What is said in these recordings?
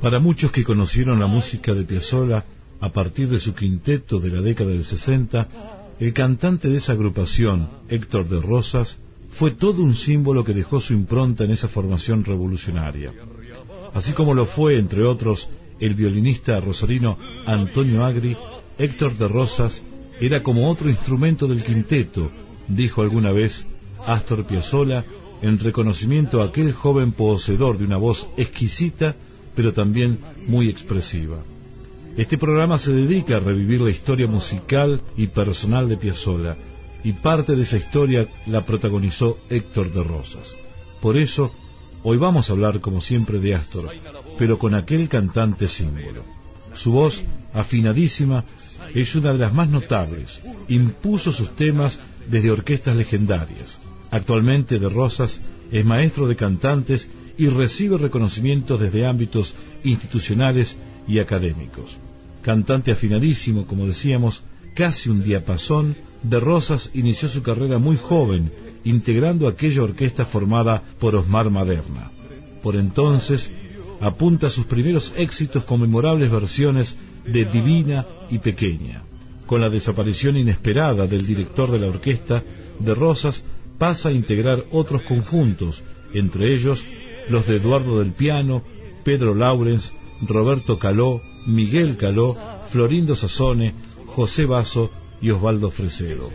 Para muchos que conocieron la música de Piazzolla a partir de su quinteto de la década del 60, el cantante de esa agrupación, Héctor de Rosas, fue todo un símbolo que dejó su impronta en esa formación revolucionaria. Así como lo fue, entre otros, el violinista rosarino Antonio Agri, Héctor de Rosas era como otro instrumento del quinteto, dijo alguna vez Astor Piazzolla en reconocimiento a aquel joven poseedor de una voz exquisita, pero también muy expresiva. Este programa se dedica a revivir la historia musical y personal de Piazzolla, y parte de esa historia la protagonizó Héctor de Rosas. Por eso, hoy vamos a hablar como siempre de Astor, pero con aquel cantante símbolo. Su voz, afinadísima, es una de las más notables. Impuso sus temas desde orquestas legendarias. Actualmente de Rosas es maestro de cantantes y recibe reconocimientos desde ámbitos institucionales y académicos. Cantante afinadísimo, como decíamos, casi un diapasón, de Rosas inició su carrera muy joven, integrando aquella orquesta formada por Osmar Maderna. Por entonces, apunta sus primeros éxitos con memorables versiones de Divina y Pequeña. Con la desaparición inesperada del director de la orquesta, de Rosas pasa a integrar otros conjuntos, entre ellos los de Eduardo del Piano, Pedro Laurens, Roberto Caló, Miguel Caló, Florindo Sassone, José Basso y Osvaldo Fresedo.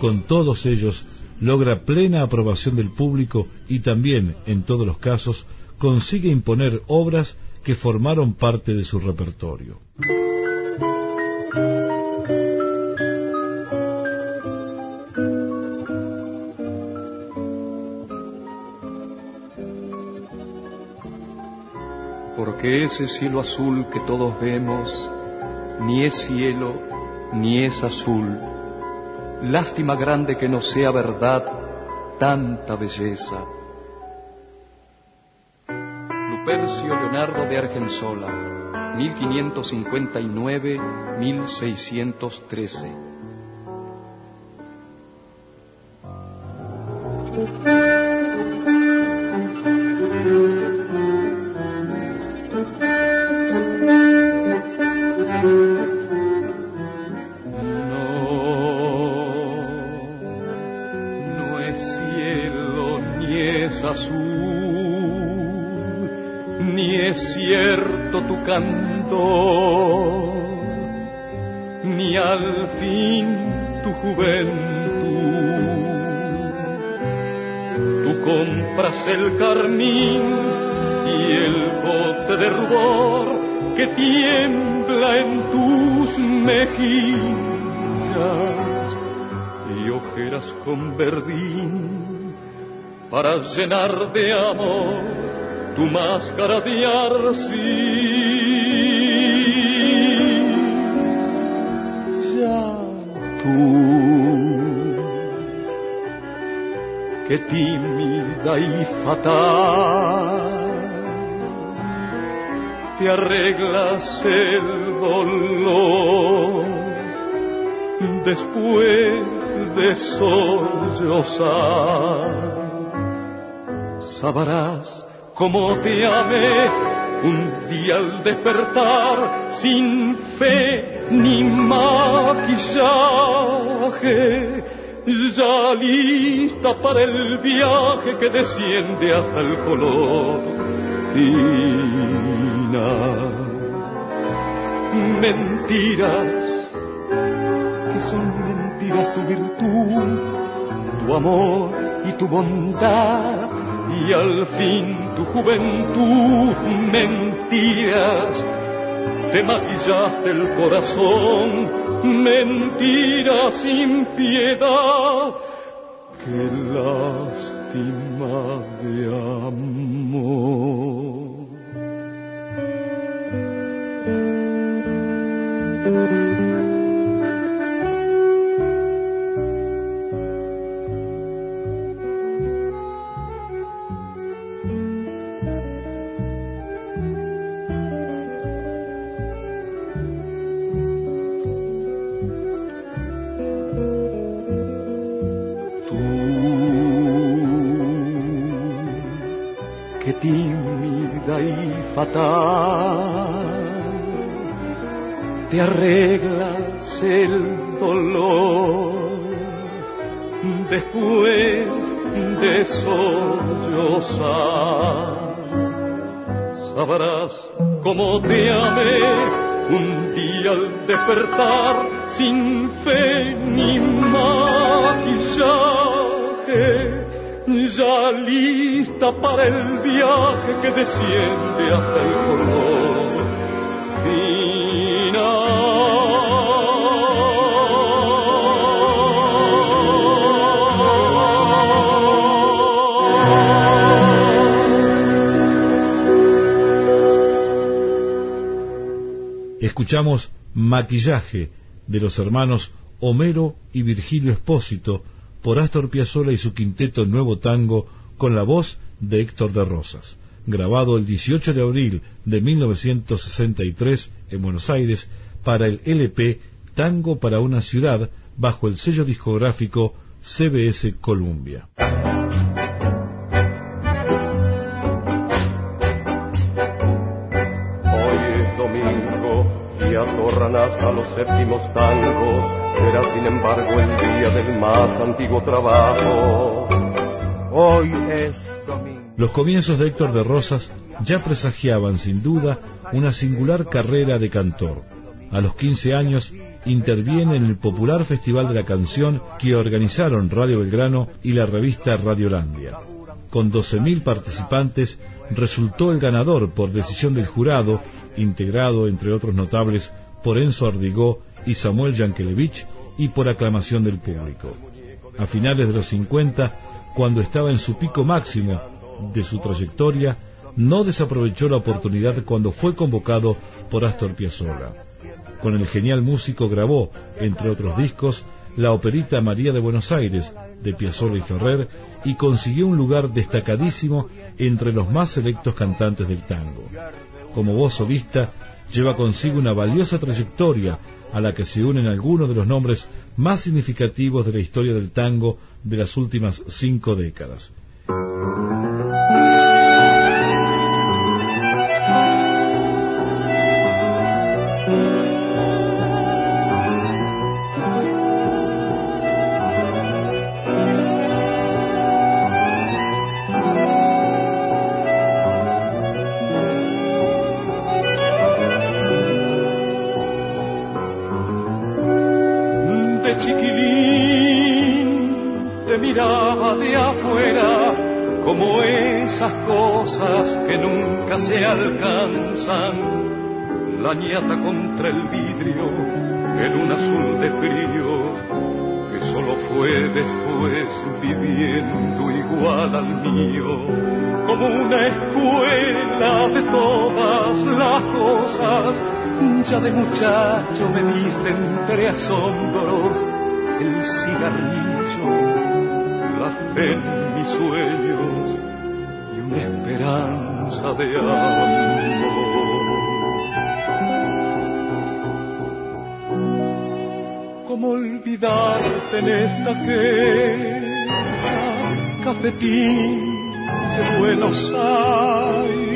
Con todos ellos logra plena aprobación del público y también, en todos los casos, consigue imponer obras que formaron parte de su repertorio. Porque ese cielo azul que todos vemos ni es cielo ni es azul. Lástima grande que no sea verdad tanta belleza. Lupercio Leonardo de Argensola, 1559-1613. Canto, ni al fin tu juventud. Tú compras el carmín y el bote de rubor que tiembla en tus mejillas y ojeras con verdín para llenar de amor tu máscara de arcilla. Que tímida y fatal te arreglas el dolor después de sollozar. Sabrás cómo te amé un día al despertar sin fe ni maquillaje, ya lista para el viaje que desciende hasta el color fina. Mentiras, que son mentiras tu virtud, tu amor y tu bondad, y al fin tu juventud mentiras. Te maquillaste el corazón, mentiras sin piedad. Qué lástima de amor. Fatal. Te arreglas el dolor después de sollozar. Sabrás cómo te amé un día al despertar sin fe ni maquillaje ya lista para el viaje que desciende hasta el. Escuchamos Maquillaje de los hermanos Homero y Virgilio Espósito, por Astor Piazzolla y su quinteto Nuevo Tango con la voz de Héctor de Rosas, grabado el 18 de abril de 1963 en Buenos Aires para el LP Tango para una ciudad bajo el sello discográfico CBS Columbia. Los comienzos de Héctor de Rosas ya presagiaban sin duda una singular carrera de cantor. A los 15 años interviene en el popular Festival de la Canción que organizaron Radio Belgrano y la revista Radiolandia. Con 12.000 participantes resultó el ganador por decisión del jurado, integrado entre otros notables por Enzo Ardigó y Samuel Yankelevich y por aclamación del público. A finales de los 50, cuando estaba en su pico máximo de su trayectoria, no desaprovechó la oportunidad cuando fue convocado por Astor Piazzolla. Con el genial músico grabó, entre otros discos, la operita María de Buenos Aires de Piazzolla y Ferrer y consiguió un lugar destacadísimo entre los más selectos cantantes del tango. Como voz solista, lleva consigo una valiosa trayectoria a la que se unen algunos de los nombres más significativos de la historia del tango de las últimas cinco décadas. Alcanzan, la ñata contra el vidrio en un azul de frío que solo fue después viviendo igual al mío, como una escuela de todas las cosas. Ya de muchacho me diste entre asombros el cigarrillo, la fe en mis sueños y una esperanza de amor. ¿Cómo olvidarte en esta queja, cafetín de Buenos Aires?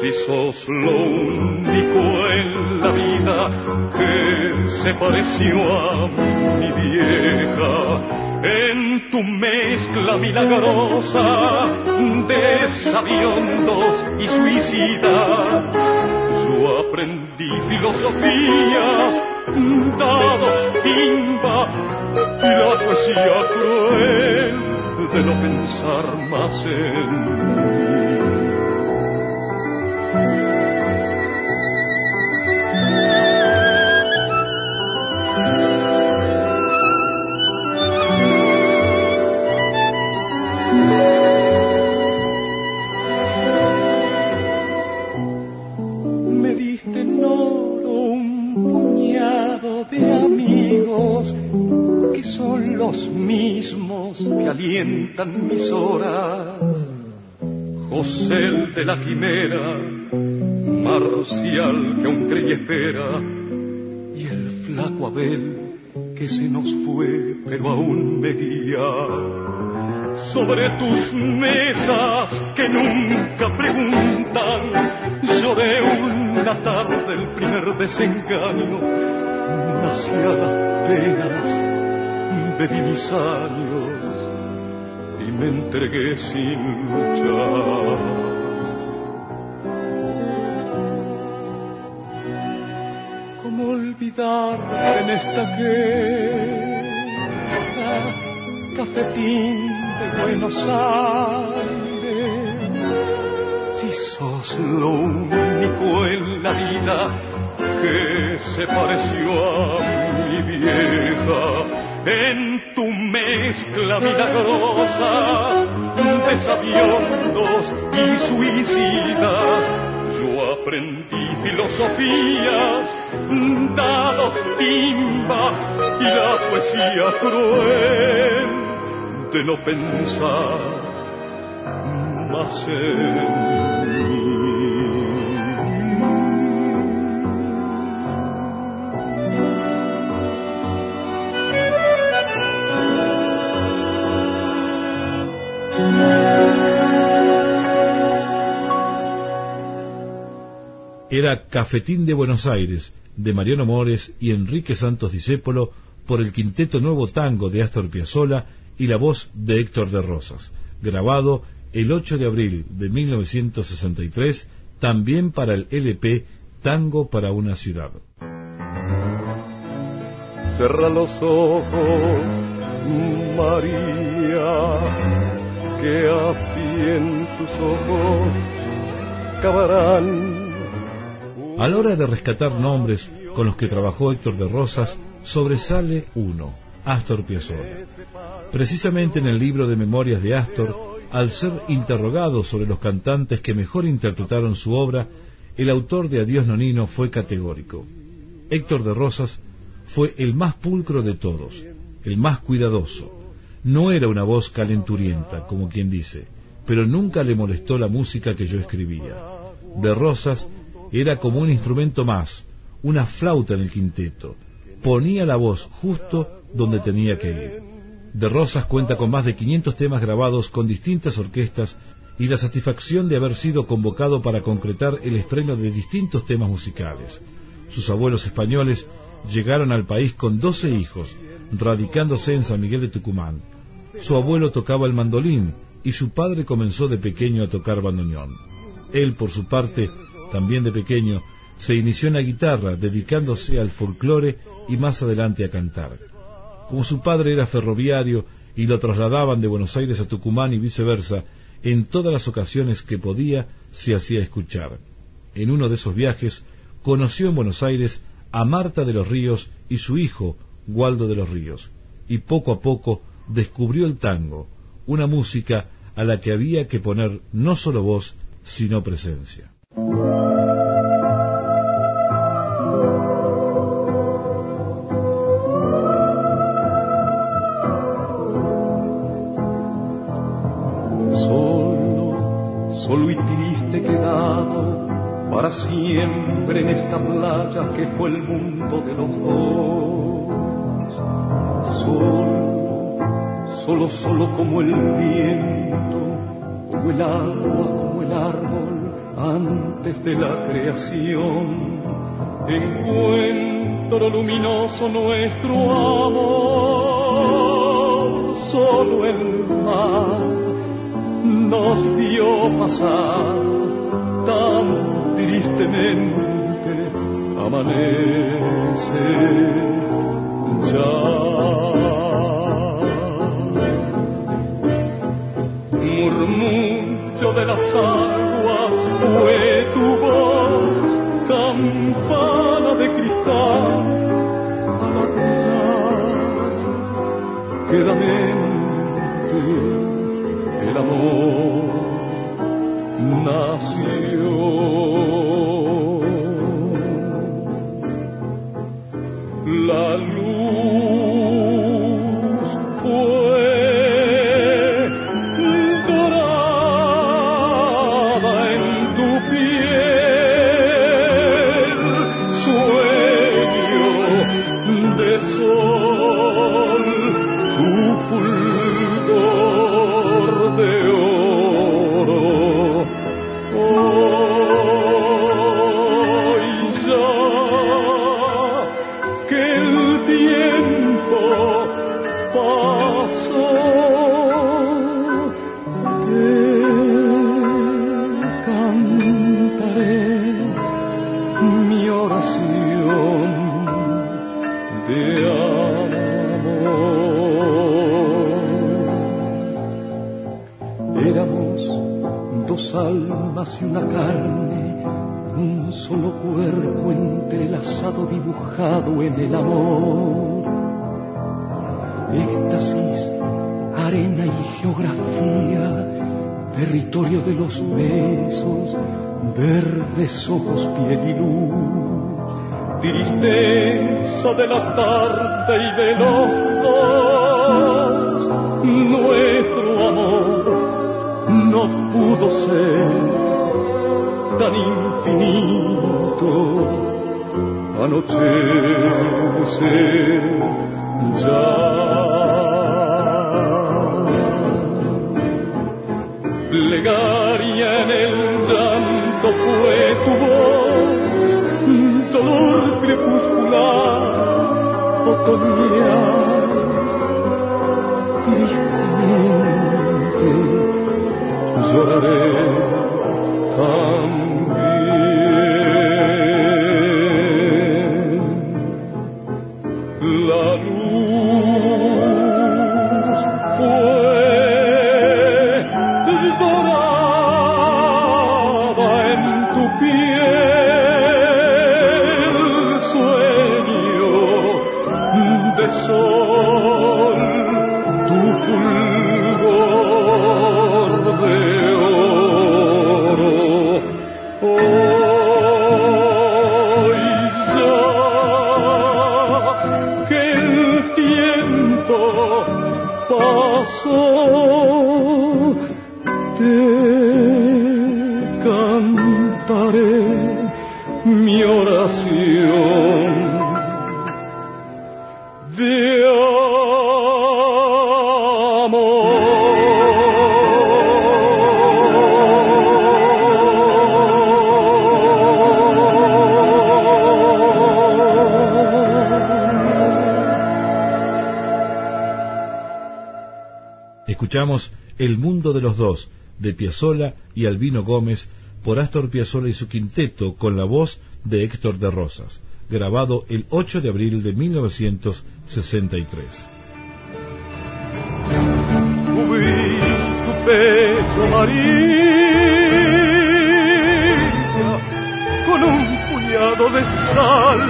Si sos lo único en la vida que se pareció a mi vieja, en tu mezcla milagrosa de sabiondos y suicida. Yo aprendí filosofías, dados timba y la poesía cruel de no pensar más en mis la quimera, marcial que aún creí espera, y el flaco Abel que se nos fue pero aún me guía. Sobre tus mesas que nunca preguntan, lloré una tarde el primer desengaño, demasiadas penas de mis años me entregué sin luchar. ¿Cómo olvidar en esta guerra cafetín de Buenos Aires? Si sos lo único en la vida que se pareció a mi vieja en tu mezcla milagrosa de sabiondos y suicidas. Yo aprendí filosofías, dado timba y la poesía cruel de no pensar más en era Cafetín de Buenos Aires, de Mariano Mores y Enrique Santos Discépolo, por el quinteto Nuevo Tango de Astor Piazzolla y la voz de Héctor de Rosas, grabado el 8 de abril de 1963, también para el LP Tango para una ciudad. Cerra los ojos, María, que así en tus ojos cavarán a la hora de rescatar nombres con los que trabajó Héctor de Rosas, sobresale uno, Astor Piazzolla. Precisamente en el libro de memorias de Astor, al ser interrogado sobre los cantantes que mejor interpretaron su obra, el autor de Adiós Nonino fue categórico. Héctor de Rosas fue el más pulcro de todos, el más cuidadoso. No era una voz calenturienta, como quien dice, pero nunca le molestó la música que yo escribía. De Rosas era como un instrumento más, una flauta en el quinteto. Ponía la voz justo donde tenía que ir. De Rosas cuenta con más de 500 temas grabados con distintas orquestas y la satisfacción de haber sido convocado para concretar el estreno de distintos temas musicales. Sus abuelos españoles llegaron al país con 12 hijos, radicándose en San Miguel de Tucumán. Su abuelo tocaba el mandolín y su padre comenzó de pequeño a tocar bandoneón. Él, por su parte, también de pequeño, se inició en la guitarra, dedicándose al folclore y más adelante a cantar. Como su padre era ferroviario y lo trasladaban de Buenos Aires a Tucumán y viceversa, en todas las ocasiones que podía se hacía escuchar. En uno de esos viajes conoció en Buenos Aires a Marta de los Ríos y su hijo, Waldo de los Ríos, y poco a poco descubrió el tango, una música a la que había que poner no solo voz, sino presencia. Siempre en esta playa que fue el mundo de los dos. Solo, solo, solo como el viento, como el agua, como el árbol, antes de la creación. Encuentro luminoso nuestro amor, solo el mar nos vio pasar tan tristemente amanece ya. El amor nació. Mi oración de amor. Éramos dos almas y una carne, un solo cuerpo entrelazado dibujado en el amor. Éxtasis, arena y geografía, territorio de los besos, verdes ojos, piel y luz, tristeza de la tarde y de los dos. Nuestro amor no pudo ser tan infinito anochece ya. Fue tu voz, dolor crepuscular, otoñal, tristemente lloraré los dos, de Piazzolla y Albino Gómez, por Astor Piazzolla y su quinteto, con la voz de Héctor de Rosas, grabado el 8 de abril de 1963. Cubrí tu pecho, María, con un puñado de sal.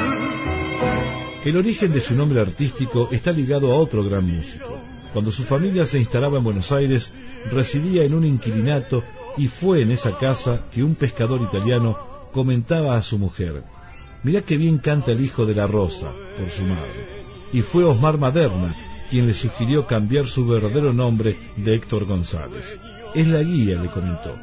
El origen de su nombre artístico está ligado a otro gran músico. Cuando su familia se instalaba en Buenos Aires, residía en un inquilinato y fue en esa casa que un pescador italiano comentaba a su mujer, mirá qué bien canta el hijo de la Rosa, por su madre. Y fue Osmar Maderna quien le sugirió cambiar su verdadero nombre de Héctor González. Es la guía, le comentó.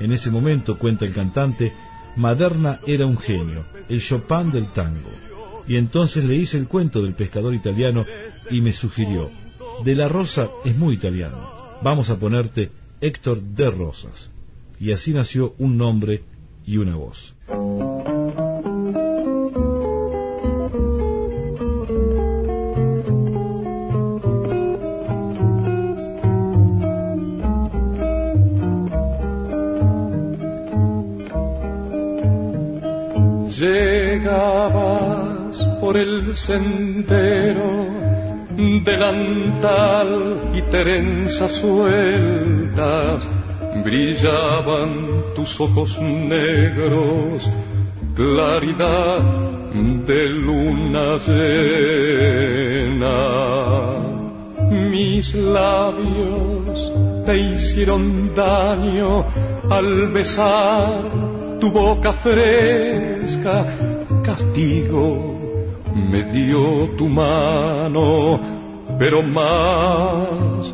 En ese momento, cuenta el cantante, Maderna era un genio, el Chopin del tango. Y entonces le hice el cuento del pescador italiano y me sugirió, de la Rosa es muy italiano, vamos a ponerte Héctor de Rosas. Y así nació un nombre y una voz. Llegabas por el sendero, delantal y trenzas sueltas, brillaban tus ojos negros, claridad de luna llena. mis labios te hicieron daño al besar tu boca fresca, castigo me dio tu mano, pero más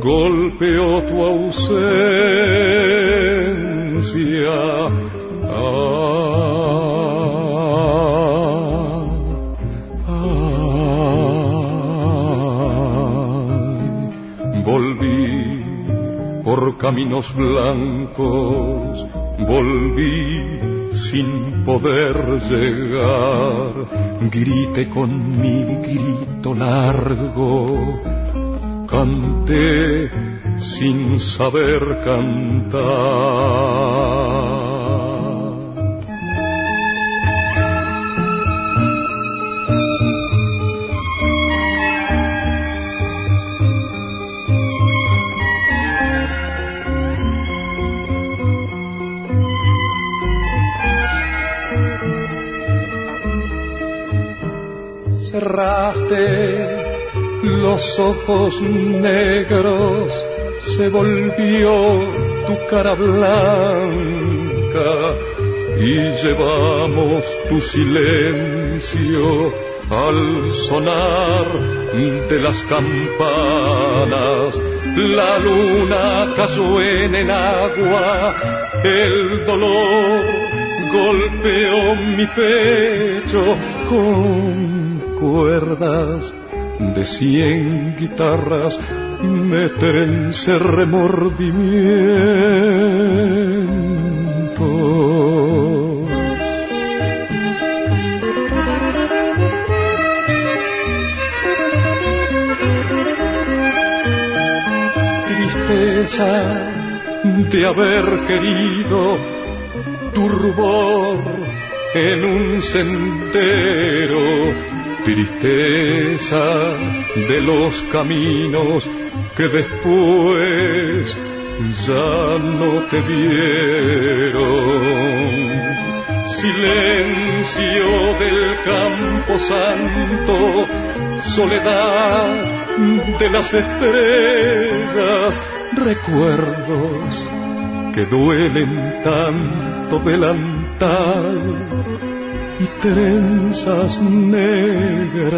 golpeó tu ausencia. por caminos blancos volví sin poder llegar. Grité con mi grito largo, canté sin saber cantar. Cerraste los ojos negros, se volvió tu cara blanca y llevamos tu silencio al sonar de las campanas. La luna cayó en el agua, el dolor golpeó mi pecho con cuerdas de cien guitarras me trence remordimiento. Tristeza de haber querido turbor en un sendero tristeza de los caminos que después ya no te vieron. Silencio del campo santo, soledad de las estrellas, recuerdos que duelen tanto delantal y trenzas negras.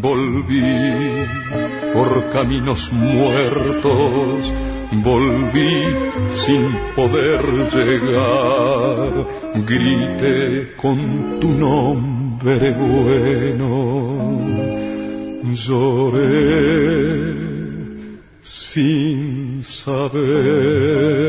Volví por caminos muertos volví sin poder llegar, grité con tu nombre bueno, lloré sin saber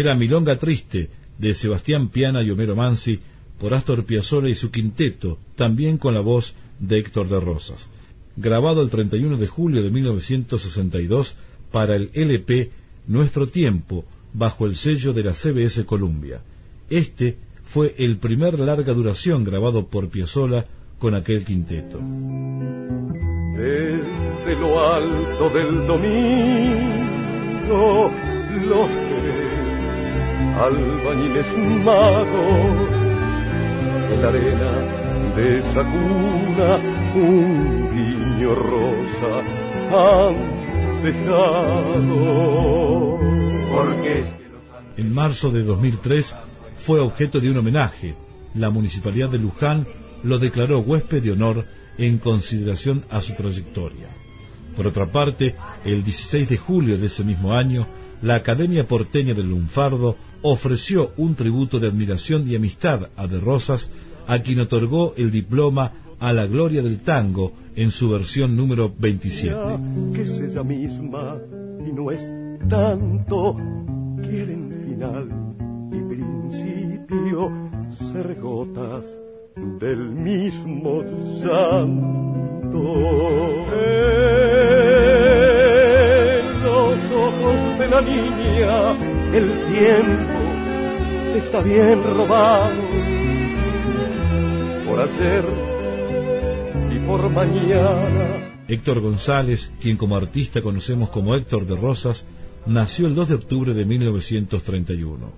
era Milonga Triste, de Sebastián Piana y Homero Mansi, por Astor Piazzolla y su quinteto, también con la voz de Héctor de Rosas. Grabado el 31 de julio de 1962 para el LP Nuestro Tiempo, bajo el sello de la CBS Columbia. Este fue el primer larga duración grabado por Piazzolla con aquel quinteto. Desde lo alto del domingo, los albañiles magos en la arena de esa cuna un guiño rosa han dejado. Porque en marzo de 2003 fue objeto de un homenaje. La municipalidad de Luján lo declaró huésped de honor en consideración a su trayectoria. Por otra parte, el 16 de julio de ese mismo año, la Academia Porteña del Lunfardo ofreció un tributo de admiración y amistad a De Rosas, a quien otorgó el diploma a la gloria del tango en su versión número 27. Que es ella misma y no es tanto, quieren final y ser gotas del mismo santo. La niña el tiempo está bien robado por hacer y por mañana. Héctor González, quien como artista conocemos como Héctor de Rosas, nació el 2 de octubre de 1931.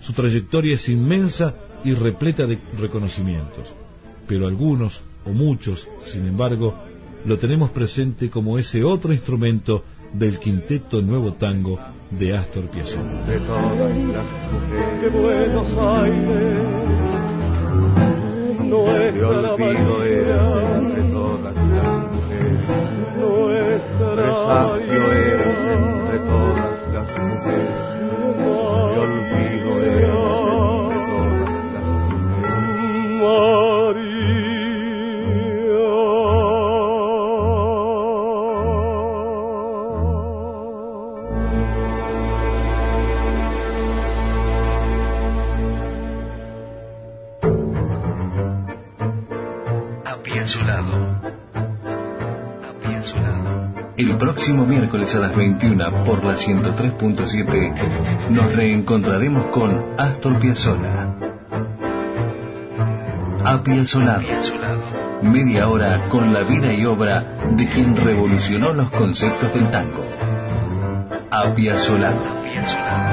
Su trayectoria es inmensa y repleta de reconocimientos, pero algunos, o muchos, sin embargo, lo tenemos presente como ese otro instrumento del quinteto Nuevo Tango de Astor Piazzolla. De todas las de Buenos Aires, nuestra Bahía, de todas las mujeres, nuestra Bahía. entre todas las mujeres, próximo miércoles a las 21 por la 103.7 nos reencontraremos con Astor Piazzolla. Apiazolado. Media hora con la vida y obra de quien revolucionó los conceptos del tango. Apiazolado.